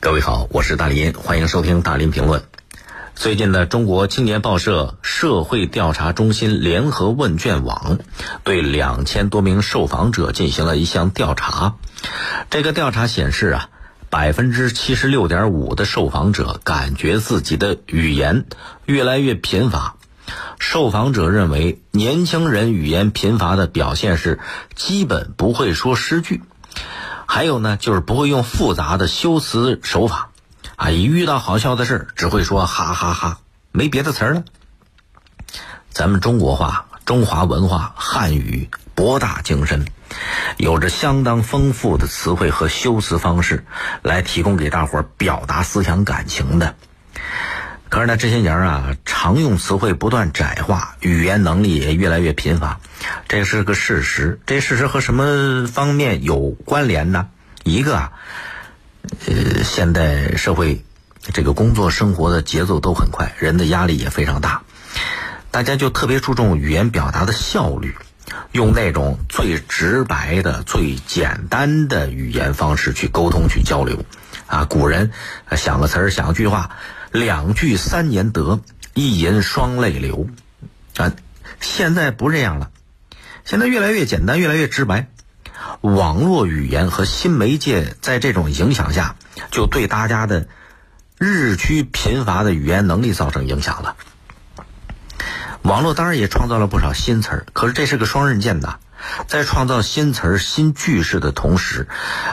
各位好，我是大林，欢迎收听大林评论。最近的中国青年报社社会调查中心联合问卷网对两千多名受访者进行了一项调查。这个调查显示啊，百分之七十六点五的受访者感觉自己的语言越来越贫乏。受访者认为，年轻人语言贫乏的表现是基本不会说诗句。还有呢，就是不会用复杂的修辞手法，啊，一遇到好笑的事只会说哈哈哈，没别的词儿了。咱们中国话、中华文化、汉语博大精深，有着相当丰富的词汇和修辞方式，来提供给大伙儿表达思想感情的。可是呢，这些年啊，常用词汇不断窄化，语言能力也越来越贫乏，这是个事实。这事实和什么方面有关联呢？一个啊，呃，现代社会这个工作生活的节奏都很快，人的压力也非常大，大家就特别注重语言表达的效率，用那种最直白的、最简单的语言方式去沟通、去交流。啊，古人想个词儿、想句话。两句三言得，一吟双泪流，啊！现在不这样了，现在越来越简单，越来越直白。网络语言和新媒介在这种影响下，就对大家的日趋贫乏的语言能力造成影响了。网络当然也创造了不少新词儿，可是这是个双刃剑呐，在创造新词儿、新句式的同时，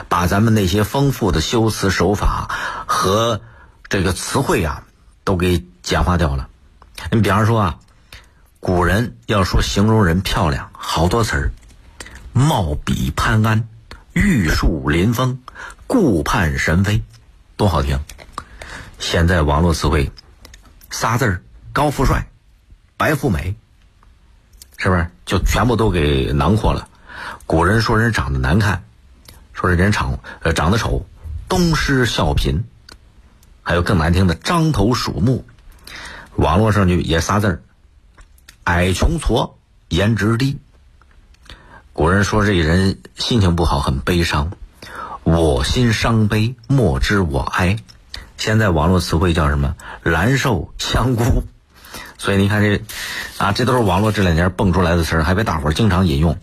把咱们那些丰富的修辞手法和这个词汇啊，都给简化掉了。你比方说啊，古人要说形容人漂亮，好多词儿，貌比潘安，玉树临风，顾盼神飞，多好听。现在网络词汇，仨字儿，高富帅，白富美，是不是就全部都给囊括了？古人说人长得难看，说人长呃长得丑，东施效颦。还有更难听的“獐头鼠目”，网络上就也仨字儿：“矮穷矬，颜值低。”古人说这人心情不好，很悲伤，“我心伤悲，莫知我哀。”现在网络词汇叫什么？“蓝瘦香菇”。所以你看这，啊，这都是网络这两年蹦出来的词儿，还被大伙儿经常引用。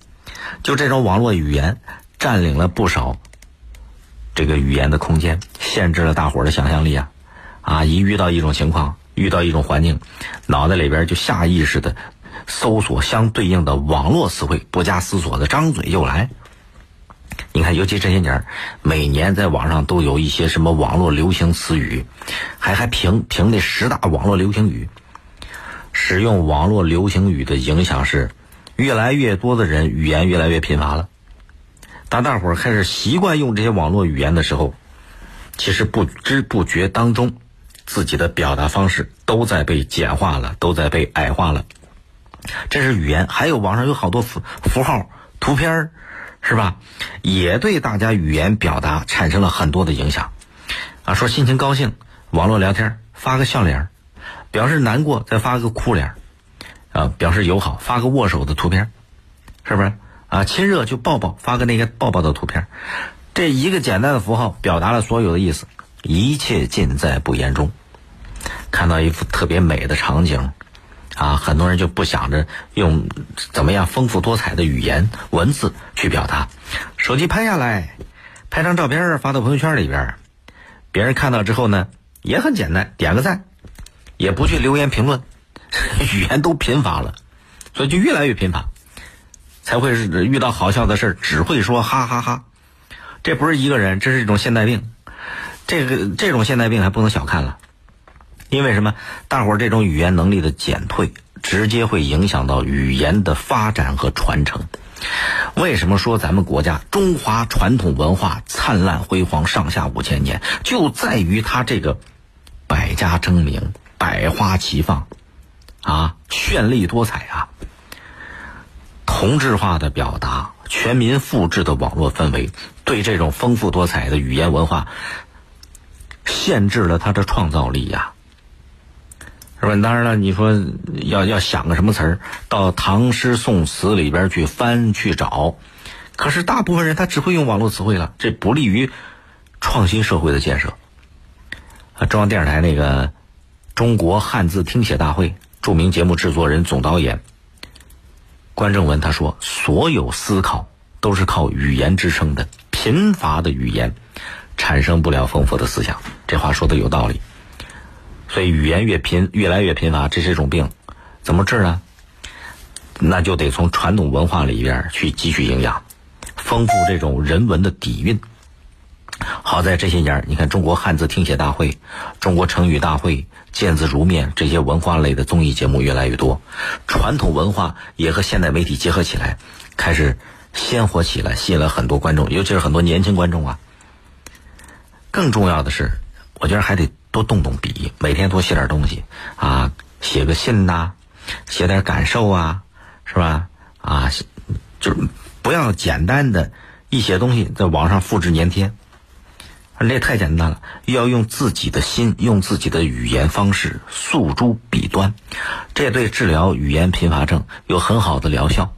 就这种网络语言，占领了不少这个语言的空间，限制了大伙儿的想象力啊。啊！一遇到一种情况，遇到一种环境，脑袋里边就下意识的搜索相对应的网络词汇，不加思索的张嘴就来。你看，尤其这些年，每年在网上都有一些什么网络流行词语，还还评评那十大网络流行语。使用网络流行语的影响是，越来越多的人语言越来越贫乏了。当大伙儿开始习惯用这些网络语言的时候，其实不知不觉当中。自己的表达方式都在被简化了，都在被矮化了。这是语言，还有网上有好多符符号、图片儿，是吧？也对大家语言表达产生了很多的影响。啊，说心情高兴，网络聊天发个笑脸表示难过再发个哭脸啊，表示友好发个握手的图片是不是？啊，亲热就抱抱，发个那个抱抱的图片这一个简单的符号表达了所有的意思。一切尽在不言中。看到一幅特别美的场景，啊，很多人就不想着用怎么样丰富多彩的语言文字去表达，手机拍下来，拍张照片发到朋友圈里边，别人看到之后呢，也很简单，点个赞，也不去留言评论，语言都贫乏了，所以就越来越贫乏，才会是遇到好笑的事只会说哈哈哈。这不是一个人，这是一种现代病。这个这种现代病还不能小看了，因为什么？大伙儿这种语言能力的减退，直接会影响到语言的发展和传承。为什么说咱们国家中华传统文化灿烂辉煌上下五千年，就在于它这个百家争鸣、百花齐放，啊，绚丽多彩啊！同质化的表达、全民复制的网络氛围，对这种丰富多彩的语言文化。限制了他的创造力呀，是吧？当然了，你说要要想个什么词儿，到唐诗宋词里边去翻去找，可是大部分人他只会用网络词汇了，这不利于创新社会的建设，中央电视台那个中国汉字听写大会著名节目制作人、总导演关正文他说：“所有思考都是靠语言支撑的，贫乏的语言产生不了丰富的思想。”这话说的有道理。所以语言越贫，越来越贫乏，这是一种病，怎么治呢？那就得从传统文化里边去汲取营养，丰富这种人文的底蕴。好在这些年，你看中国汉字听写大会、中国成语大会、见字如面这些文化类的综艺节目越来越多，传统文化也和现代媒体结合起来，开始鲜活起来，吸引了很多观众，尤其是很多年轻观众啊。更重要的是，我觉得还得多动动笔，每天多写点东西啊，写个信呐，写点感受啊，是吧？啊，就是不要简单的一写东西在网上复制粘贴。这也太简单了，要用自己的心，用自己的语言方式诉诸笔端，这对治疗语言贫乏症有很好的疗效。